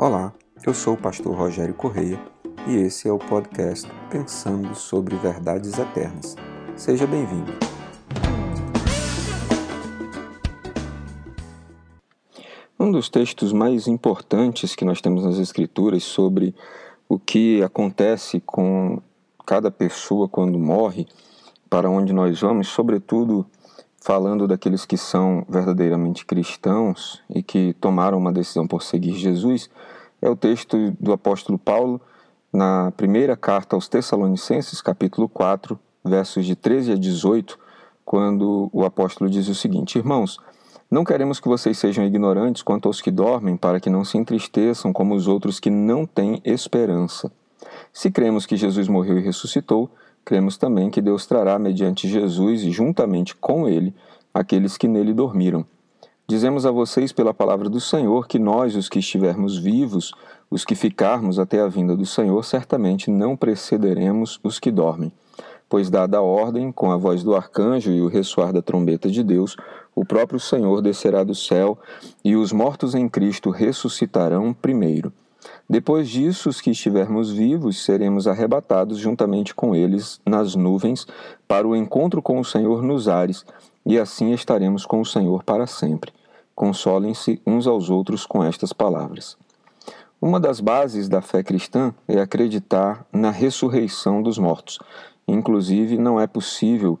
Olá, eu sou o pastor Rogério Correia e esse é o podcast Pensando sobre Verdades Eternas. Seja bem-vindo. Um dos textos mais importantes que nós temos nas Escrituras sobre o que acontece com cada pessoa quando morre, para onde nós vamos, sobretudo falando daqueles que são verdadeiramente cristãos e que tomaram uma decisão por seguir Jesus, é o texto do apóstolo Paulo na primeira carta aos Tessalonicenses, capítulo 4, versos de 13 a 18, quando o apóstolo diz o seguinte: Irmãos, não queremos que vocês sejam ignorantes quanto aos que dormem, para que não se entristeçam como os outros que não têm esperança. Se cremos que Jesus morreu e ressuscitou, cremos também que Deus trará, mediante Jesus e juntamente com ele, aqueles que nele dormiram. Dizemos a vocês pela palavra do Senhor que nós, os que estivermos vivos, os que ficarmos até a vinda do Senhor, certamente não precederemos os que dormem. Pois, dada a ordem, com a voz do arcanjo e o ressoar da trombeta de Deus, o próprio Senhor descerá do céu e os mortos em Cristo ressuscitarão primeiro. Depois disso, os que estivermos vivos seremos arrebatados juntamente com eles nas nuvens para o encontro com o Senhor nos ares, e assim estaremos com o Senhor para sempre. Consolem-se uns aos outros com estas palavras. Uma das bases da fé cristã é acreditar na ressurreição dos mortos. Inclusive, não é possível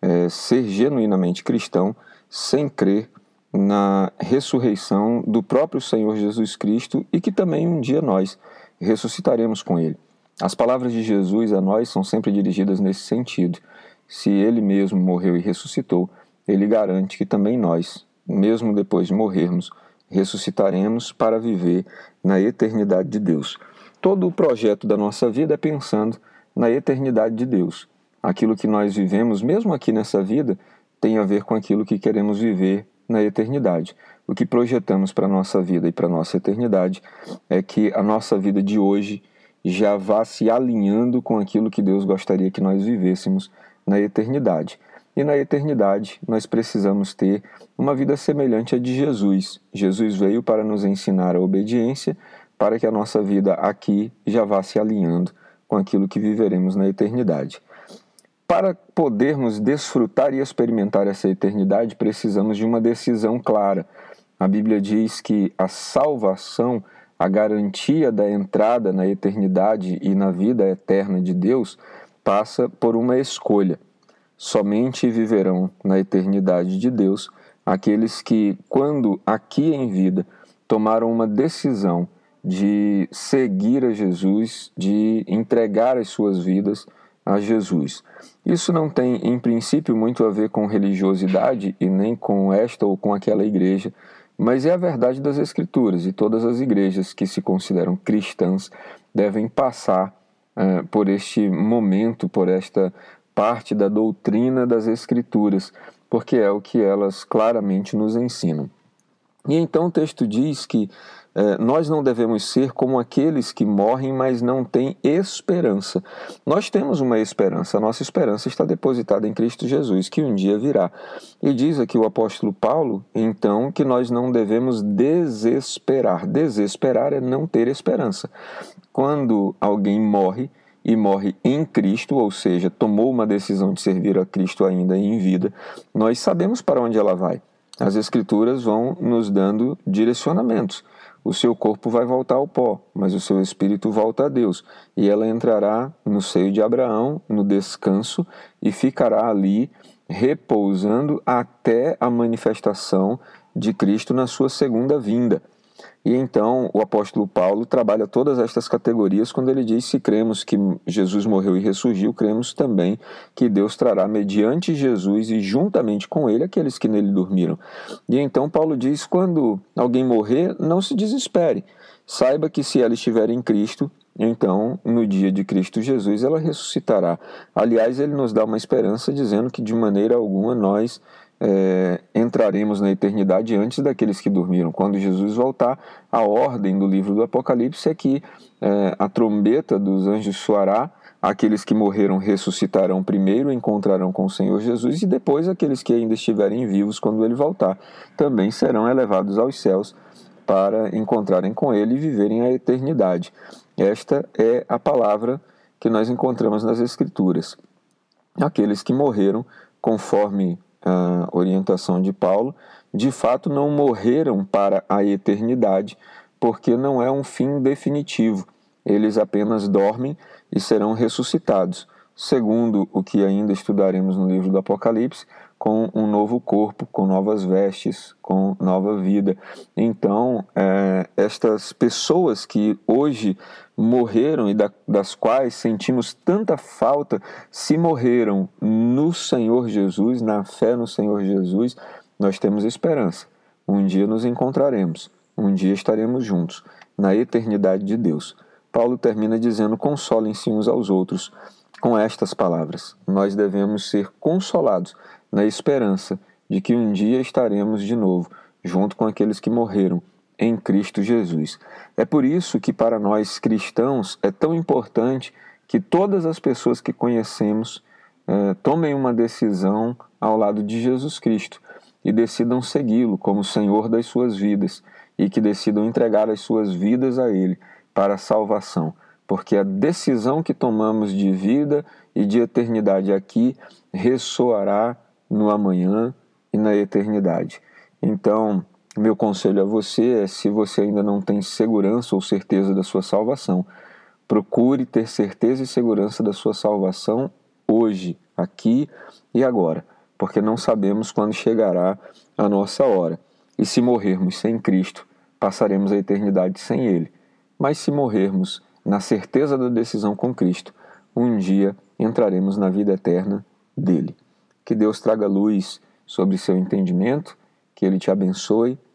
é, ser genuinamente cristão sem crer na ressurreição do próprio Senhor Jesus Cristo e que também um dia nós ressuscitaremos com Ele. As palavras de Jesus a nós são sempre dirigidas nesse sentido. Se Ele mesmo morreu e ressuscitou, Ele garante que também nós mesmo depois de morrermos, ressuscitaremos para viver na eternidade de Deus. Todo o projeto da nossa vida é pensando na eternidade de Deus. Aquilo que nós vivemos, mesmo aqui nessa vida, tem a ver com aquilo que queremos viver na eternidade. O que projetamos para a nossa vida e para a nossa eternidade é que a nossa vida de hoje já vá se alinhando com aquilo que Deus gostaria que nós vivêssemos na eternidade. E na eternidade nós precisamos ter uma vida semelhante à de Jesus. Jesus veio para nos ensinar a obediência, para que a nossa vida aqui já vá se alinhando com aquilo que viveremos na eternidade. Para podermos desfrutar e experimentar essa eternidade, precisamos de uma decisão clara. A Bíblia diz que a salvação, a garantia da entrada na eternidade e na vida eterna de Deus, passa por uma escolha. Somente viverão na eternidade de Deus aqueles que, quando aqui em vida, tomaram uma decisão de seguir a Jesus, de entregar as suas vidas a Jesus. Isso não tem, em princípio, muito a ver com religiosidade e nem com esta ou com aquela igreja, mas é a verdade das Escrituras e todas as igrejas que se consideram cristãs devem passar uh, por este momento, por esta parte da doutrina das Escrituras, porque é o que elas claramente nos ensinam. E então o texto diz que eh, nós não devemos ser como aqueles que morrem, mas não têm esperança. Nós temos uma esperança, a nossa esperança está depositada em Cristo Jesus, que um dia virá. E diz aqui o apóstolo Paulo, então, que nós não devemos desesperar. Desesperar é não ter esperança. Quando alguém morre, e morre em Cristo, ou seja, tomou uma decisão de servir a Cristo ainda em vida, nós sabemos para onde ela vai. As Escrituras vão nos dando direcionamentos. O seu corpo vai voltar ao pó, mas o seu espírito volta a Deus. E ela entrará no seio de Abraão, no descanso, e ficará ali repousando até a manifestação de Cristo na sua segunda vinda. E então o apóstolo Paulo trabalha todas estas categorias quando ele diz: se cremos que Jesus morreu e ressurgiu, cremos também que Deus trará mediante Jesus e juntamente com ele aqueles que nele dormiram. E então Paulo diz: quando alguém morrer, não se desespere. Saiba que se ela estiver em Cristo, então, no dia de Cristo Jesus, ela ressuscitará. Aliás, ele nos dá uma esperança dizendo que de maneira alguma nós é, entraremos na eternidade antes daqueles que dormiram. Quando Jesus voltar, a ordem do livro do Apocalipse é que é, a trombeta dos anjos soará, aqueles que morreram ressuscitarão primeiro, encontrarão com o Senhor Jesus, e depois aqueles que ainda estiverem vivos quando ele voltar também serão elevados aos céus para encontrarem com Ele e viverem a eternidade. Esta é a palavra que nós encontramos nas Escrituras. Aqueles que morreram conforme a orientação de Paulo, de fato não morreram para a eternidade, porque não é um fim definitivo. Eles apenas dormem e serão ressuscitados, segundo o que ainda estudaremos no livro do Apocalipse, com um novo corpo, com novas vestes, com nova vida. Então, é, estas pessoas que hoje morreram e da, das quais sentimos tanta falta, se morreram no Senhor Jesus, na fé no Senhor Jesus, nós temos esperança. Um dia nos encontraremos, um dia estaremos juntos, na eternidade de Deus. Paulo termina dizendo: consolem-se uns aos outros com estas palavras. Nós devemos ser consolados na esperança de que um dia estaremos de novo junto com aqueles que morreram em Cristo Jesus. É por isso que, para nós cristãos, é tão importante que todas as pessoas que conhecemos eh, tomem uma decisão ao lado de Jesus Cristo e decidam segui-lo como Senhor das suas vidas e que decidam entregar as suas vidas a Ele para a salvação. Porque a decisão que tomamos de vida e de eternidade aqui ressoará no amanhã e na eternidade. Então, meu conselho a você é: se você ainda não tem segurança ou certeza da sua salvação, procure ter certeza e segurança da sua salvação hoje, aqui e agora, porque não sabemos quando chegará a nossa hora. E se morrermos sem Cristo, passaremos a eternidade sem Ele. Mas se morrermos na certeza da decisão com Cristo, um dia entraremos na vida eterna dele. Que Deus traga luz sobre seu entendimento, que ele te abençoe